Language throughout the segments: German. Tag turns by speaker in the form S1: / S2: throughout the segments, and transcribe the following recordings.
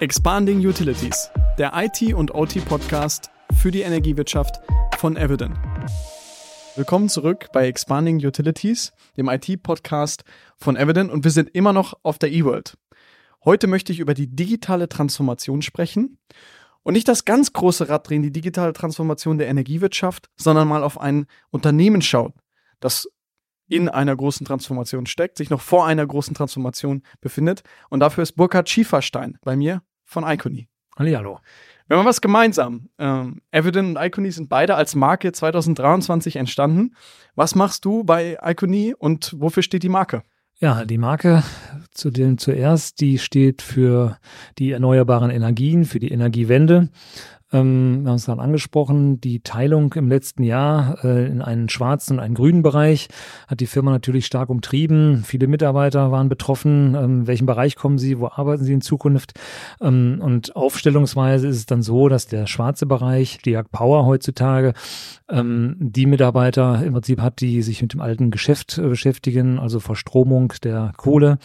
S1: Expanding Utilities, der IT- und OT-Podcast für die Energiewirtschaft von Evident. Willkommen zurück bei Expanding Utilities, dem IT-Podcast von Evident und wir sind immer noch auf der eWorld. Heute möchte ich über die digitale Transformation sprechen und nicht das ganz große Rad drehen, die digitale Transformation der Energiewirtschaft, sondern mal auf ein Unternehmen schauen, das in einer großen Transformation steckt, sich noch vor einer großen Transformation befindet. Und dafür ist Burkhard Schieferstein bei mir von Iconi.
S2: Hallihallo.
S1: Wir haben was gemeinsam. Ähm, Evident und Iconi sind beide als Marke 2023 entstanden. Was machst du bei Iconi und wofür steht die Marke?
S2: Ja, die Marke zu den zuerst, die steht für die erneuerbaren Energien, für die Energiewende. Ähm, wir haben es gerade angesprochen, die Teilung im letzten Jahr äh, in einen schwarzen und einen grünen Bereich hat die Firma natürlich stark umtrieben. Viele Mitarbeiter waren betroffen. Ähm, welchen Bereich kommen sie? Wo arbeiten sie in Zukunft? Ähm, und aufstellungsweise ist es dann so, dass der schwarze Bereich, die Jagd Power heutzutage, ähm, die Mitarbeiter im Prinzip hat, die sich mit dem alten Geschäft äh, beschäftigen, also Verstromung der Kohle.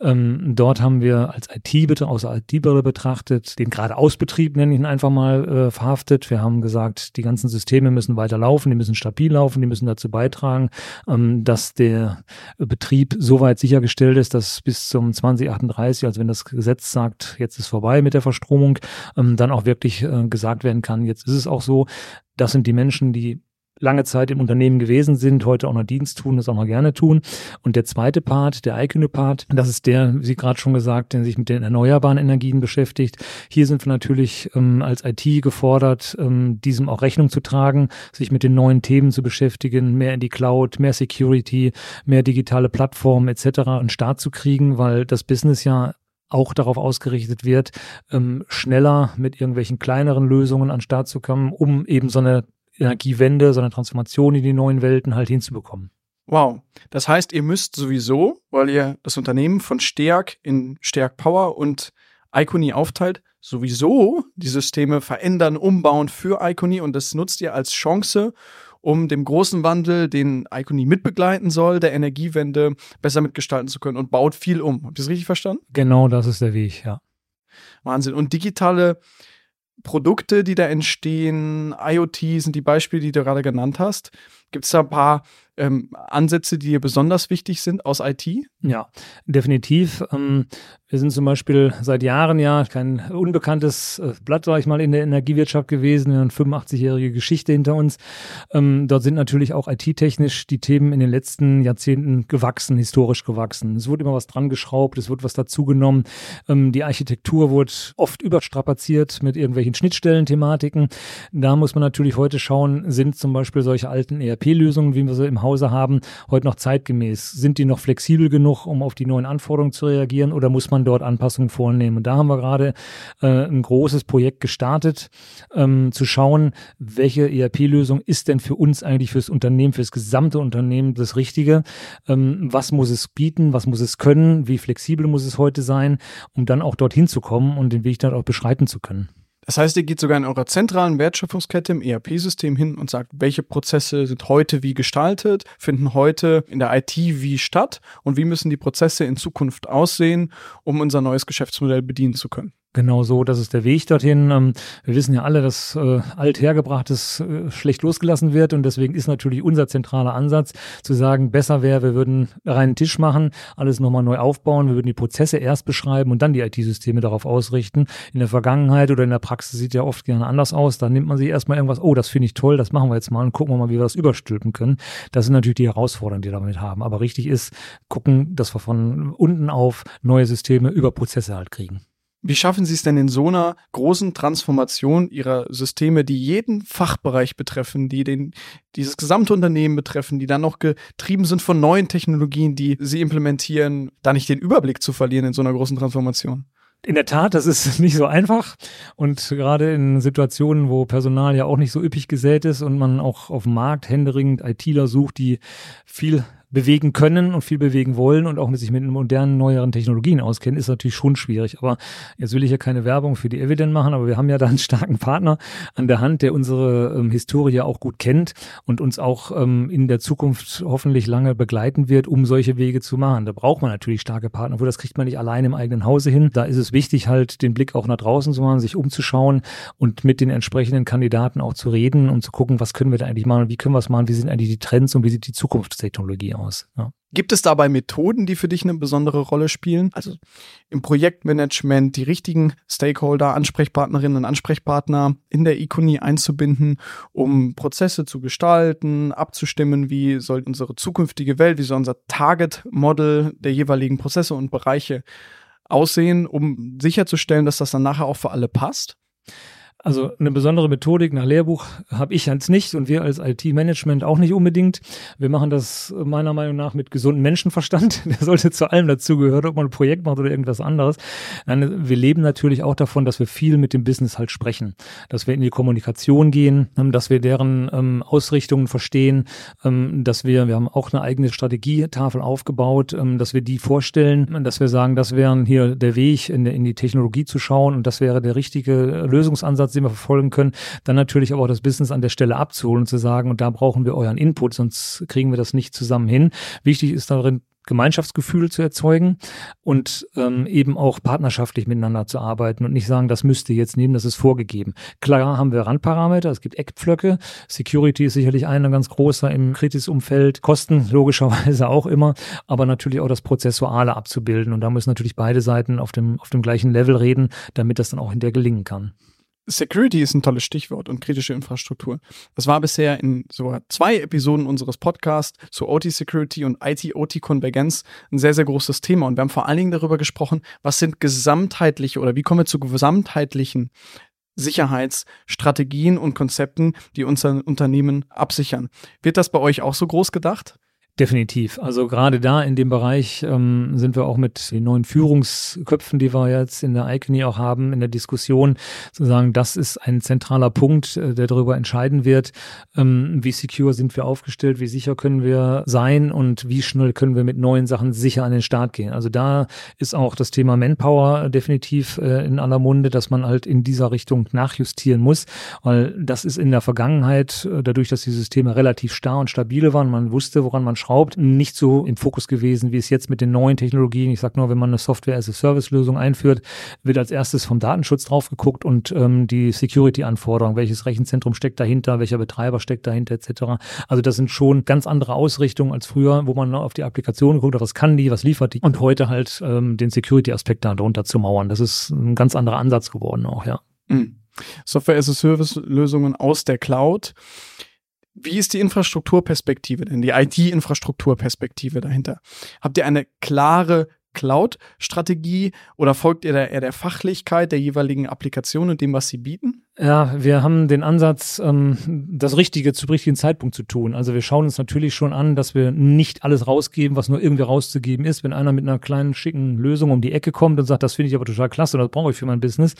S2: Ähm, dort haben wir als IT, aus der IT-Brille betrachtet, den Geradeausbetrieb, nenne ich ihn einfach mal, äh, verhaftet. Wir haben gesagt, die ganzen Systeme müssen weiter laufen, die müssen stabil laufen, die müssen dazu beitragen, ähm, dass der Betrieb so weit sichergestellt ist, dass bis zum 2038, also wenn das Gesetz sagt, jetzt ist vorbei mit der Verstromung, ähm, dann auch wirklich äh, gesagt werden kann, jetzt ist es auch so. Das sind die Menschen, die lange Zeit im Unternehmen gewesen sind, heute auch noch Dienst tun, das auch noch gerne tun. Und der zweite Part, der eigene Part, das ist der, wie gerade schon gesagt, der sich mit den erneuerbaren Energien beschäftigt. Hier sind wir natürlich ähm, als IT gefordert, ähm, diesem auch Rechnung zu tragen, sich mit den neuen Themen zu beschäftigen, mehr in die Cloud, mehr Security, mehr digitale Plattformen etc. einen Start zu kriegen, weil das Business ja auch darauf ausgerichtet wird, ähm, schneller mit irgendwelchen kleineren Lösungen an Start zu kommen, um eben so eine Energiewende, so eine Transformation in die neuen Welten halt hinzubekommen.
S1: Wow. Das heißt, ihr müsst sowieso, weil ihr das Unternehmen von Stärk in Stärk Power und Iconi aufteilt, sowieso die Systeme verändern, umbauen für Iconi und das nutzt ihr als Chance, um dem großen Wandel, den Iconi mitbegleiten soll, der Energiewende besser mitgestalten zu können und baut viel um. Habt ihr das richtig verstanden?
S2: Genau, das ist der Weg, ja.
S1: Wahnsinn. Und digitale Produkte, die da entstehen, IoT sind die Beispiele, die du gerade genannt hast. Gibt es da ein paar ähm, Ansätze, die dir besonders wichtig sind aus IT?
S2: Ja, definitiv. Ähm, wir sind zum Beispiel seit Jahren ja kein unbekanntes äh, Blatt, sag ich mal, in der Energiewirtschaft gewesen. Wir haben eine 85-jährige Geschichte hinter uns. Ähm, dort sind natürlich auch IT-technisch die Themen in den letzten Jahrzehnten gewachsen, historisch gewachsen. Es wurde immer was dran geschraubt, es wurde was dazugenommen. Ähm, die Architektur wurde oft überstrapaziert mit irgendwelchen Schnittstellen-Thematiken. Da muss man natürlich heute schauen, sind zum Beispiel solche alten ERP-Lösungen, wie wir sie im Hause haben, heute noch zeitgemäß? Sind die noch flexibel genug, um auf die neuen Anforderungen zu reagieren oder muss man dort Anpassungen vornehmen. Und da haben wir gerade äh, ein großes Projekt gestartet, ähm, zu schauen, welche ERP-Lösung ist denn für uns eigentlich fürs Unternehmen, fürs gesamte Unternehmen das Richtige? Ähm, was muss es bieten? Was muss es können? Wie flexibel muss es heute sein, um dann auch dorthin zu kommen und den Weg dann auch beschreiten zu können?
S1: Das heißt, ihr geht sogar in eurer zentralen Wertschöpfungskette im ERP-System hin und sagt, welche Prozesse sind heute wie gestaltet, finden heute in der IT wie statt und wie müssen die Prozesse in Zukunft aussehen, um unser neues Geschäftsmodell bedienen zu können.
S2: Genau so, das ist der Weg dorthin. Ähm, wir wissen ja alle, dass äh, althergebrachtes äh, schlecht losgelassen wird und deswegen ist natürlich unser zentraler Ansatz zu sagen, besser wäre, wir würden reinen Tisch machen, alles nochmal neu aufbauen, wir würden die Prozesse erst beschreiben und dann die IT-Systeme darauf ausrichten. In der Vergangenheit oder in der Praxis sieht ja oft gerne anders aus. Da nimmt man sich erstmal irgendwas, oh, das finde ich toll, das machen wir jetzt mal und gucken wir mal, wie wir das überstülpen können. Das sind natürlich die Herausforderungen, die wir damit haben. Aber richtig ist, gucken, dass wir von unten auf neue Systeme über Prozesse halt kriegen.
S1: Wie schaffen Sie es denn in so einer großen Transformation Ihrer Systeme, die jeden Fachbereich betreffen, die den, dieses gesamte Unternehmen betreffen, die dann noch getrieben sind von neuen Technologien, die Sie implementieren, da nicht den Überblick zu verlieren in so einer großen Transformation?
S2: In der Tat, das ist nicht so einfach. Und gerade in Situationen, wo Personal ja auch nicht so üppig gesät ist und man auch auf dem Markt händeringend ITler sucht, die viel bewegen können und viel bewegen wollen und auch mit sich mit modernen, neueren Technologien auskennen, ist natürlich schon schwierig. Aber jetzt will ich ja keine Werbung für die Evident machen, aber wir haben ja da einen starken Partner an der Hand, der unsere ähm, Historie auch gut kennt und uns auch ähm, in der Zukunft hoffentlich lange begleiten wird, um solche Wege zu machen. Da braucht man natürlich starke Partner, wo das kriegt man nicht allein im eigenen Hause hin. Da ist es wichtig, halt den Blick auch nach draußen zu machen, sich umzuschauen und mit den entsprechenden Kandidaten auch zu reden und zu gucken, was können wir da eigentlich machen wie können wir es machen, wie sind eigentlich die Trends und wie sieht die Zukunftstechnologie aus. Ja.
S1: Gibt es dabei Methoden, die für dich eine besondere Rolle spielen? Also im Projektmanagement die richtigen Stakeholder, Ansprechpartnerinnen und Ansprechpartner in der Ikonie einzubinden, um Prozesse zu gestalten, abzustimmen, wie soll unsere zukünftige Welt, wie soll unser Target-Model der jeweiligen Prozesse und Bereiche aussehen, um sicherzustellen, dass das dann nachher auch für alle passt?
S2: Also eine besondere Methodik nach Lehrbuch habe ich jetzt nicht und wir als IT-Management auch nicht unbedingt. Wir machen das meiner Meinung nach mit gesundem Menschenverstand. Der sollte zu allem dazugehören, ob man ein Projekt macht oder irgendwas anderes. Nein, wir leben natürlich auch davon, dass wir viel mit dem Business halt sprechen, dass wir in die Kommunikation gehen, ähm, dass wir deren ähm, Ausrichtungen verstehen, ähm, dass wir, wir haben auch eine eigene Strategietafel aufgebaut, ähm, dass wir die vorstellen, dass wir sagen, das wäre hier der Weg, in, in die Technologie zu schauen und das wäre der richtige Lösungsansatz, den wir verfolgen können, dann natürlich auch das Business an der Stelle abzuholen und zu sagen, und da brauchen wir euren Input, sonst kriegen wir das nicht zusammen hin. Wichtig ist darin, Gemeinschaftsgefühl zu erzeugen und ähm, eben auch partnerschaftlich miteinander zu arbeiten und nicht sagen, das müsst ihr jetzt nehmen, das ist vorgegeben. Klar haben wir Randparameter, es gibt Eckpflöcke, Security ist sicherlich einer ganz großer im Kritisumfeld, Kosten logischerweise auch immer, aber natürlich auch das Prozessuale abzubilden und da müssen natürlich beide Seiten auf dem, auf dem gleichen Level reden, damit das dann auch hinterher gelingen kann.
S1: Security ist ein tolles Stichwort und kritische Infrastruktur. Das war bisher in sogar zwei Episoden unseres Podcasts zu OT Security und IT-OT Konvergenz ein sehr, sehr großes Thema. Und wir haben vor allen Dingen darüber gesprochen, was sind gesamtheitliche oder wie kommen wir zu gesamtheitlichen Sicherheitsstrategien und Konzepten, die unser Unternehmen absichern. Wird das bei euch auch so groß gedacht?
S2: Definitiv. Also gerade da in dem Bereich ähm, sind wir auch mit den neuen Führungsköpfen, die wir jetzt in der Icony auch haben, in der Diskussion zu sagen, das ist ein zentraler Punkt, äh, der darüber entscheiden wird, ähm, wie secure sind wir aufgestellt, wie sicher können wir sein und wie schnell können wir mit neuen Sachen sicher an den Start gehen. Also da ist auch das Thema Manpower definitiv äh, in aller Munde, dass man halt in dieser Richtung nachjustieren muss, weil das ist in der Vergangenheit, äh, dadurch, dass die Systeme relativ starr und stabile waren, man wusste, woran man geschraubt, nicht so im Fokus gewesen, wie es jetzt mit den neuen Technologien. Ich sage nur, wenn man eine Software-as-a-Service-Lösung einführt, wird als erstes vom Datenschutz drauf geguckt und ähm, die Security-Anforderungen, welches Rechenzentrum steckt dahinter, welcher Betreiber steckt dahinter, etc. Also das sind schon ganz andere Ausrichtungen als früher, wo man auf die Applikation guckt, was kann die, was liefert die und heute halt ähm, den Security-Aspekt darunter zu mauern. Das ist ein ganz anderer Ansatz geworden auch, ja.
S1: Mhm. Software-as-a-Service-Lösungen aus der Cloud. Wie ist die Infrastrukturperspektive denn, die IT-Infrastrukturperspektive dahinter? Habt ihr eine klare Cloud-Strategie oder folgt ihr da eher der Fachlichkeit der jeweiligen Applikation und dem, was sie bieten?
S2: Ja, wir haben den Ansatz, ähm, das Richtige zu richtigen Zeitpunkt zu tun. Also wir schauen uns natürlich schon an, dass wir nicht alles rausgeben, was nur irgendwie rauszugeben ist. Wenn einer mit einer kleinen, schicken Lösung um die Ecke kommt und sagt, das finde ich aber total klasse und das brauche ich für mein Business,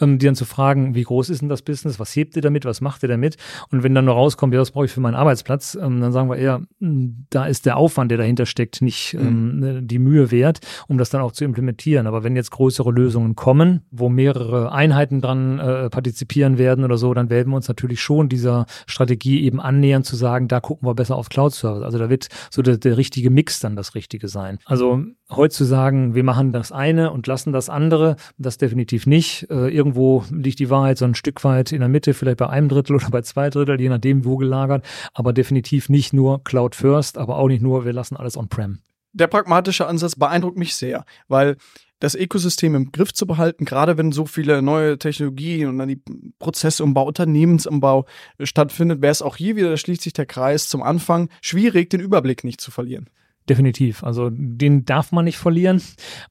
S2: ähm, die dann zu fragen, wie groß ist denn das Business, was hebt ihr damit, was macht ihr damit? Und wenn dann nur rauskommt, ja, das brauche ich für meinen Arbeitsplatz, ähm, dann sagen wir eher, hm, da ist der Aufwand, der dahinter steckt, nicht ähm, mhm. die Mühe wert, um das dann auch zu implementieren. Aber wenn jetzt größere Lösungen kommen, wo mehrere Einheiten dran äh, partizipieren, investieren werden oder so, dann werden wir uns natürlich schon dieser Strategie eben annähern zu sagen, da gucken wir besser auf Cloud-Service. Also da wird so der, der richtige Mix dann das Richtige sein. Also heute zu sagen, wir machen das eine und lassen das andere, das definitiv nicht. Äh, irgendwo liegt die Wahrheit so ein Stück weit in der Mitte, vielleicht bei einem Drittel oder bei zwei Drittel, je nachdem wo gelagert, aber definitiv nicht nur Cloud First, aber auch nicht nur, wir lassen alles on-prem.
S1: Der pragmatische Ansatz beeindruckt mich sehr, weil das Ökosystem im Griff zu behalten, gerade wenn so viele neue Technologien und dann die Prozessumbau, Unternehmensumbau stattfindet, wäre es auch hier wieder, da schließt sich der Kreis zum Anfang, schwierig, den Überblick nicht zu verlieren.
S2: Definitiv. Also den darf man nicht verlieren.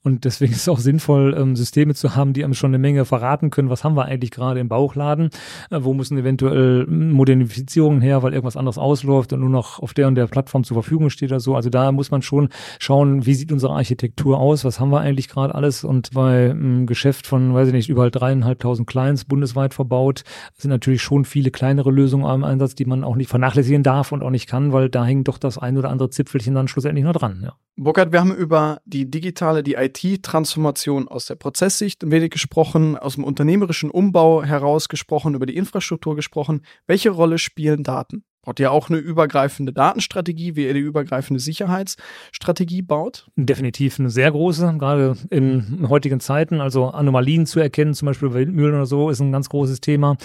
S2: Und deswegen ist es auch sinnvoll, ähm, Systeme zu haben, die einem schon eine Menge verraten können. Was haben wir eigentlich gerade im Bauchladen? Äh, wo müssen eventuell Modernifizierungen her, weil irgendwas anderes ausläuft und nur noch auf der und der Plattform zur Verfügung steht oder so. Also da muss man schon schauen, wie sieht unsere Architektur aus? Was haben wir eigentlich gerade alles? Und bei einem Geschäft von, weiß ich nicht, überall dreieinhalbtausend Clients bundesweit verbaut, sind natürlich schon viele kleinere Lösungen im Einsatz, die man auch nicht vernachlässigen darf und auch nicht kann, weil da hängt doch das ein oder andere Zipfelchen dann schlussendlich noch dran. Ja.
S1: Burkhard, wir haben über die digitale, die IT-Transformation aus der Prozesssicht ein wenig gesprochen, aus dem unternehmerischen Umbau heraus gesprochen, über die Infrastruktur gesprochen. Welche Rolle spielen Daten? Braucht ihr auch eine übergreifende Datenstrategie, wie ihr die übergreifende Sicherheitsstrategie baut?
S2: Definitiv eine sehr große, gerade in heutigen Zeiten. Also Anomalien zu erkennen, zum Beispiel Windmühlen oder so, ist ein ganz großes Thema.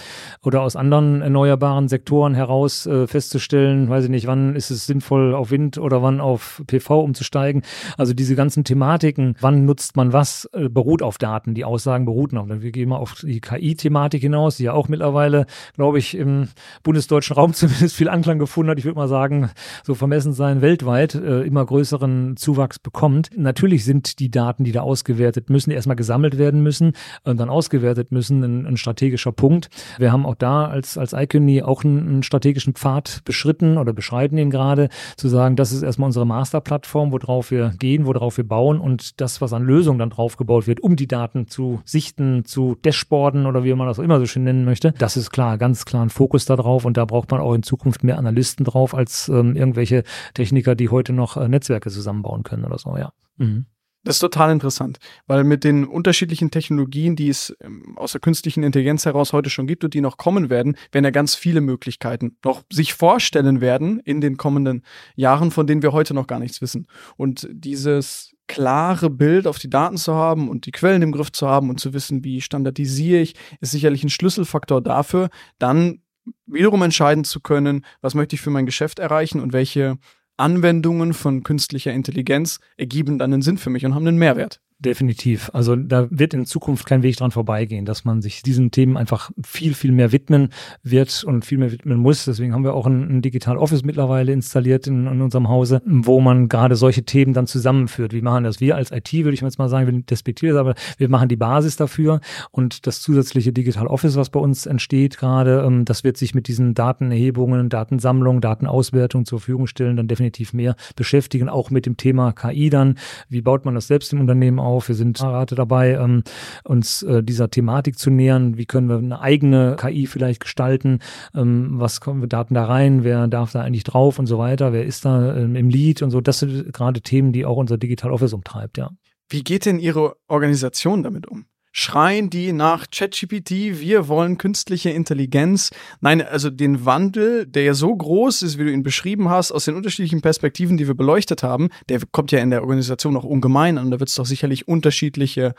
S2: Oder aus anderen erneuerbaren Sektoren heraus äh, festzustellen, weiß ich nicht, wann ist es sinnvoll, auf Wind oder wann auf PV umzusteigen. Also diese ganzen Thematiken, wann nutzt man was, äh, beruht auf Daten. Die Aussagen beruhten auf. Wir gehen mal auf die KI-Thematik hinaus, die ja auch mittlerweile, glaube ich, im bundesdeutschen Raum zumindest viel Anklang gefunden hat, ich würde mal sagen, so vermessen sein, weltweit äh, immer größeren Zuwachs bekommt. Natürlich sind die Daten, die da ausgewertet müssen, erstmal gesammelt werden müssen und dann ausgewertet müssen, ein, ein strategischer Punkt. Wir haben auch da als, als Icony auch einen, einen strategischen Pfad beschritten oder beschreiten ihn gerade, zu sagen, das ist erstmal unsere Masterplattform, worauf wir gehen, worauf wir bauen und das, was an Lösungen dann drauf gebaut wird, um die Daten zu sichten, zu dashboarden oder wie man das auch immer so schön nennen möchte. Das ist klar, ganz klar ein Fokus darauf und da braucht man auch in Zukunft mehr Analysten drauf als ähm, irgendwelche Techniker, die heute noch äh, Netzwerke zusammenbauen können oder so, ja. Mhm.
S1: Das ist total interessant, weil mit den unterschiedlichen Technologien, die es ähm, aus der künstlichen Intelligenz heraus heute schon gibt und die noch kommen werden, werden ja ganz viele Möglichkeiten noch sich vorstellen werden in den kommenden Jahren, von denen wir heute noch gar nichts wissen. Und dieses klare Bild auf die Daten zu haben und die Quellen im Griff zu haben und zu wissen, wie standardisiere ich, ist sicherlich ein Schlüsselfaktor dafür, dann wiederum entscheiden zu können, was möchte ich für mein Geschäft erreichen und welche Anwendungen von künstlicher Intelligenz ergeben dann einen Sinn für mich und haben einen Mehrwert.
S2: Definitiv. Also da wird in Zukunft kein Weg dran vorbeigehen, dass man sich diesen Themen einfach viel, viel mehr widmen wird und viel mehr widmen muss. Deswegen haben wir auch ein, ein Digital Office mittlerweile installiert in, in, unserem Hause, wo man gerade solche Themen dann zusammenführt. Wie machen das? Wir als IT, würde ich jetzt mal sagen, wir despektieren das, aber wir machen die Basis dafür und das zusätzliche Digital Office, was bei uns entsteht gerade, ähm, das wird sich mit diesen Datenerhebungen, Datensammlung, Datenauswertung zur Verfügung stellen, dann definitiv mehr beschäftigen, auch mit dem Thema KI dann. Wie baut man das selbst im Unternehmen auf? Auf. Wir sind gerade dabei, ähm, uns äh, dieser Thematik zu nähern. Wie können wir eine eigene KI vielleicht gestalten? Ähm, was kommen wir Daten da rein? Wer darf da eigentlich drauf und so weiter? Wer ist da ähm, im Lead und so? Das sind gerade Themen, die auch unser Digital Office umtreibt, ja.
S1: Wie geht denn Ihre Organisation damit um? Schreien die nach ChatGPT, wir wollen künstliche Intelligenz. Nein, also den Wandel, der ja so groß ist, wie du ihn beschrieben hast, aus den unterschiedlichen Perspektiven, die wir beleuchtet haben, der kommt ja in der Organisation noch ungemein an. Da wird es doch sicherlich unterschiedliche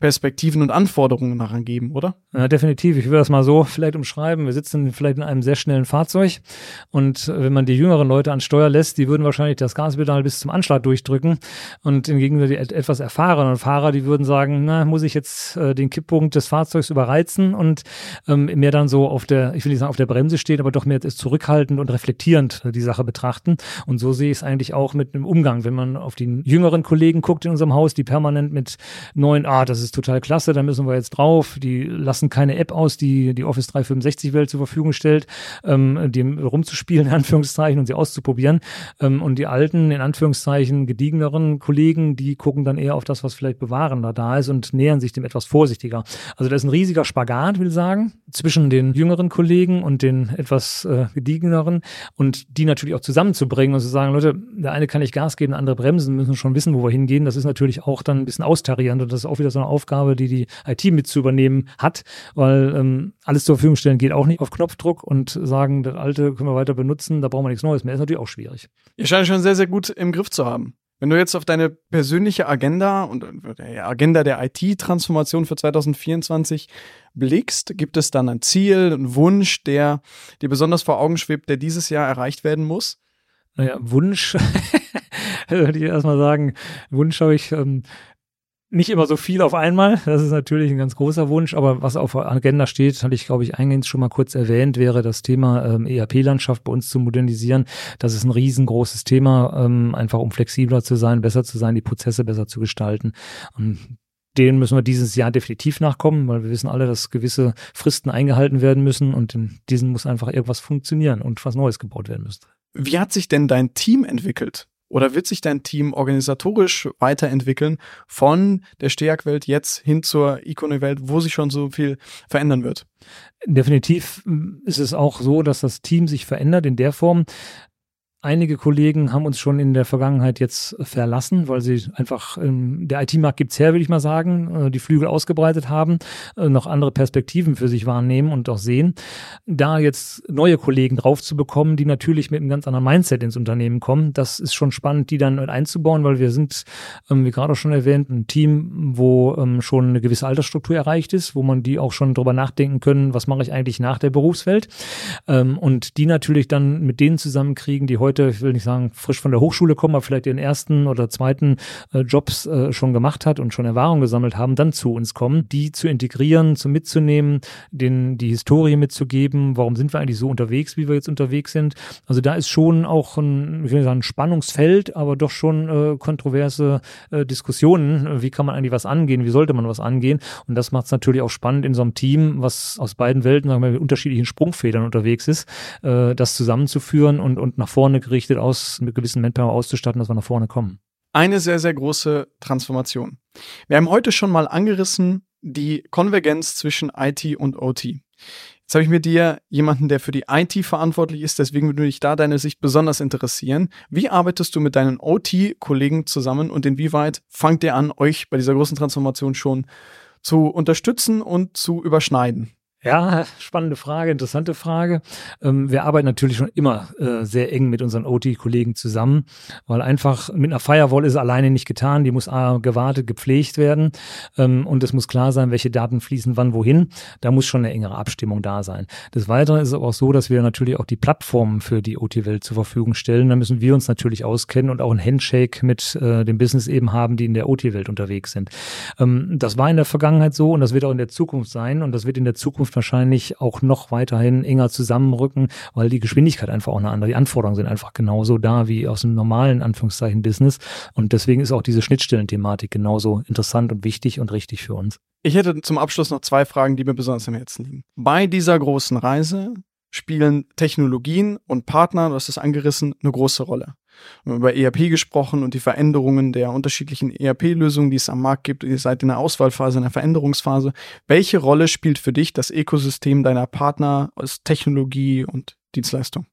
S1: Perspektiven und Anforderungen daran geben, oder?
S2: Ja, definitiv. Ich würde das mal so vielleicht umschreiben. Wir sitzen vielleicht in einem sehr schnellen Fahrzeug und wenn man die jüngeren Leute an Steuer lässt, die würden wahrscheinlich das Gaspedal bis zum Anschlag durchdrücken und hingegen die etwas erfahrenen Fahrer, die würden sagen, na, muss ich jetzt äh, den Kipppunkt des Fahrzeugs überreizen und ähm, mehr dann so auf der, ich will nicht sagen auf der Bremse stehen, aber doch mehr zurückhaltend und reflektierend äh, die Sache betrachten. Und so sehe ich es eigentlich auch mit dem Umgang, wenn man auf die jüngeren Kollegen guckt in unserem Haus, die permanent mit neuen, ah, das ist total klasse, da müssen wir jetzt drauf, die lassen keine App aus, die die Office 365 Welt zur Verfügung stellt, ähm, die rumzuspielen, in Anführungszeichen, und sie auszuprobieren. Ähm, und die alten, in Anführungszeichen, gediegeneren Kollegen, die gucken dann eher auf das, was vielleicht bewahrender da ist und nähern sich dem etwas vorsichtiger. Also da ist ein riesiger Spagat, will sagen, zwischen den jüngeren Kollegen und den etwas äh, gediegeneren und die natürlich auch zusammenzubringen und zu sagen, Leute, der eine kann nicht Gas geben, der andere bremsen, müssen schon wissen, wo wir hingehen. Das ist natürlich auch dann ein bisschen austarierend und das ist auch wieder so eine Aufgabe, die die IT mit zu übernehmen hat, weil ähm, alles zur Verfügung stellen geht auch nicht auf Knopfdruck und sagen, das alte können wir weiter benutzen, da brauchen wir nichts Neues mehr, ist natürlich auch schwierig.
S1: Ihr scheint schon sehr, sehr gut im Griff zu haben. Wenn du jetzt auf deine persönliche Agenda und der Agenda der IT-Transformation für 2024 blickst, gibt es dann ein Ziel, einen Wunsch, der dir besonders vor Augen schwebt, der dieses Jahr erreicht werden muss?
S2: Naja, Wunsch, würde ich erstmal sagen, Wunsch habe ich, ähm, nicht immer so viel auf einmal. Das ist natürlich ein ganz großer Wunsch. Aber was auf der Agenda steht, hatte ich, glaube ich, eingehend schon mal kurz erwähnt, wäre das Thema ähm, ERP-Landschaft bei uns zu modernisieren. Das ist ein riesengroßes Thema, ähm, einfach um flexibler zu sein, besser zu sein, die Prozesse besser zu gestalten. Und denen müssen wir dieses Jahr definitiv nachkommen, weil wir wissen alle, dass gewisse Fristen eingehalten werden müssen und in diesen muss einfach irgendwas funktionieren und was Neues gebaut werden müsste.
S1: Wie hat sich denn dein Team entwickelt? Oder wird sich dein Team organisatorisch weiterentwickeln von der Steag-Welt jetzt hin zur Icone-Welt, wo sich schon so viel verändern wird?
S2: Definitiv ist es auch so, dass das Team sich verändert in der Form, Einige Kollegen haben uns schon in der Vergangenheit jetzt verlassen, weil sie einfach, ähm, der IT-Markt gibt's her, würde ich mal sagen, äh, die Flügel ausgebreitet haben, äh, noch andere Perspektiven für sich wahrnehmen und auch sehen. Da jetzt neue Kollegen drauf zu bekommen, die natürlich mit einem ganz anderen Mindset ins Unternehmen kommen, das ist schon spannend, die dann einzubauen, weil wir sind, ähm, wie gerade auch schon erwähnt, ein Team, wo ähm, schon eine gewisse Altersstruktur erreicht ist, wo man die auch schon drüber nachdenken können, was mache ich eigentlich nach der Berufswelt ähm, und die natürlich dann mit denen zusammenkriegen, die heute heute, ich will nicht sagen, frisch von der Hochschule kommen, aber vielleicht ihren ersten oder zweiten äh, Jobs äh, schon gemacht hat und schon Erfahrung gesammelt haben, dann zu uns kommen, die zu integrieren, zu mitzunehmen, den, die Historie mitzugeben, warum sind wir eigentlich so unterwegs, wie wir jetzt unterwegs sind. Also da ist schon auch ein, ich will nicht sagen, Spannungsfeld, aber doch schon äh, kontroverse äh, Diskussionen. Wie kann man eigentlich was angehen? Wie sollte man was angehen? Und das macht es natürlich auch spannend in so einem Team, was aus beiden Welten, sagen wir, mit unterschiedlichen Sprungfedern unterwegs ist, äh, das zusammenzuführen und, und nach vorne gerichtet aus, mit gewissen Manpower auszustatten, dass wir nach vorne kommen.
S1: Eine sehr, sehr große Transformation. Wir haben heute schon mal angerissen die Konvergenz zwischen IT und OT. Jetzt habe ich mit dir jemanden, der für die IT verantwortlich ist, deswegen würde mich da deine Sicht besonders interessieren. Wie arbeitest du mit deinen OT-Kollegen zusammen und inwieweit fangt ihr an, euch bei dieser großen Transformation schon zu unterstützen und zu überschneiden?
S2: Ja, spannende Frage, interessante Frage. Ähm, wir arbeiten natürlich schon immer äh, sehr eng mit unseren OT-Kollegen zusammen, weil einfach mit einer Firewall ist alleine nicht getan. Die muss A, gewartet, gepflegt werden ähm, und es muss klar sein, welche Daten fließen wann wohin. Da muss schon eine engere Abstimmung da sein. Des Weiteren ist es aber auch so, dass wir natürlich auch die Plattformen für die OT-Welt zur Verfügung stellen. Da müssen wir uns natürlich auskennen und auch ein Handshake mit äh, dem Business eben haben, die in der OT-Welt unterwegs sind. Ähm, das war in der Vergangenheit so und das wird auch in der Zukunft sein und das wird in der Zukunft Zukunft wahrscheinlich auch noch weiterhin enger zusammenrücken, weil die Geschwindigkeit einfach auch eine andere, die Anforderungen sind einfach genauso da wie aus dem normalen Anführungszeichen Business und deswegen ist auch diese Schnittstellenthematik genauso interessant und wichtig und richtig für uns.
S1: Ich hätte zum Abschluss noch zwei Fragen, die mir besonders am Herzen liegen. Bei dieser großen Reise spielen Technologien und Partner, du hast es angerissen, eine große Rolle. Über ERP gesprochen und die Veränderungen der unterschiedlichen ERP-Lösungen, die es am Markt gibt. Ihr seid in der Auswahlphase, in der Veränderungsphase. Welche Rolle spielt für dich das Ökosystem deiner Partner aus Technologie und Dienstleistung?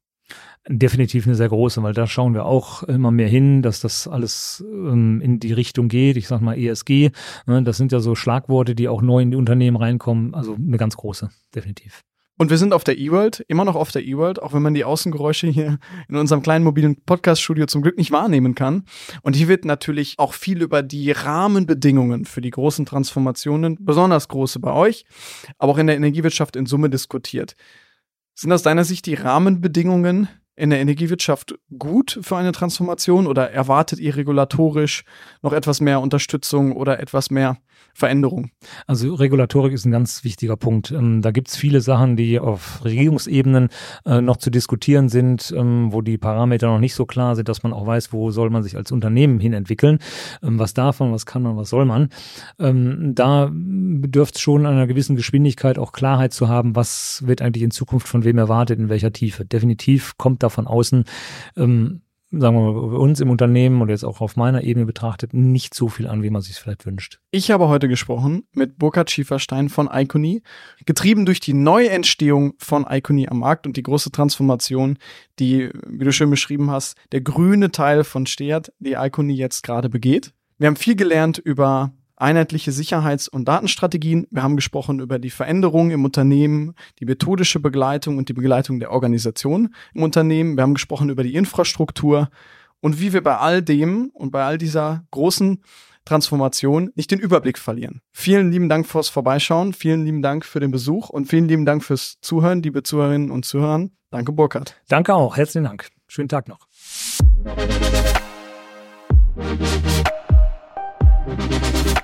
S2: Definitiv eine sehr große, weil da schauen wir auch immer mehr hin, dass das alles ähm, in die Richtung geht. Ich sag mal ESG, ne, das sind ja so Schlagworte, die auch neu in die Unternehmen reinkommen. Also eine ganz große, definitiv.
S1: Und wir sind auf der E-World, immer noch auf der E-World, auch wenn man die Außengeräusche hier in unserem kleinen mobilen Podcast-Studio zum Glück nicht wahrnehmen kann. Und hier wird natürlich auch viel über die Rahmenbedingungen für die großen Transformationen, besonders große bei euch, aber auch in der Energiewirtschaft in Summe diskutiert. Sind aus deiner Sicht die Rahmenbedingungen in der Energiewirtschaft gut für eine Transformation oder erwartet ihr regulatorisch noch etwas mehr Unterstützung oder etwas mehr Veränderung?
S2: Also Regulatorik ist ein ganz wichtiger Punkt. Ähm, da gibt es viele Sachen, die auf Regierungsebenen äh, noch zu diskutieren sind, ähm, wo die Parameter noch nicht so klar sind, dass man auch weiß, wo soll man sich als Unternehmen hin entwickeln, ähm, was darf man, was kann man, was soll man. Da bedürft es schon einer gewissen Geschwindigkeit auch Klarheit zu haben, was wird eigentlich in Zukunft von wem erwartet, in welcher Tiefe. Definitiv kommt da von außen sagen wir mal, bei uns im Unternehmen und jetzt auch auf meiner Ebene betrachtet, nicht so viel an, wie man sich vielleicht wünscht.
S1: Ich habe heute gesprochen mit Burkhard Schieferstein von Iconi, getrieben durch die Neuentstehung von Iconi am Markt und die große Transformation, die, wie du schön beschrieben hast, der grüne Teil von Steat, die Iconi jetzt gerade begeht. Wir haben viel gelernt über einheitliche Sicherheits- und Datenstrategien. Wir haben gesprochen über die Veränderungen im Unternehmen, die methodische Begleitung und die Begleitung der Organisation im Unternehmen. Wir haben gesprochen über die Infrastruktur und wie wir bei all dem und bei all dieser großen Transformation nicht den Überblick verlieren. Vielen lieben Dank fürs Vorbeischauen, vielen lieben Dank für den Besuch und vielen lieben Dank fürs Zuhören, liebe Zuhörerinnen und Zuhörer. Danke, Burkhard.
S2: Danke auch. Herzlichen Dank. Schönen Tag noch. Thank you.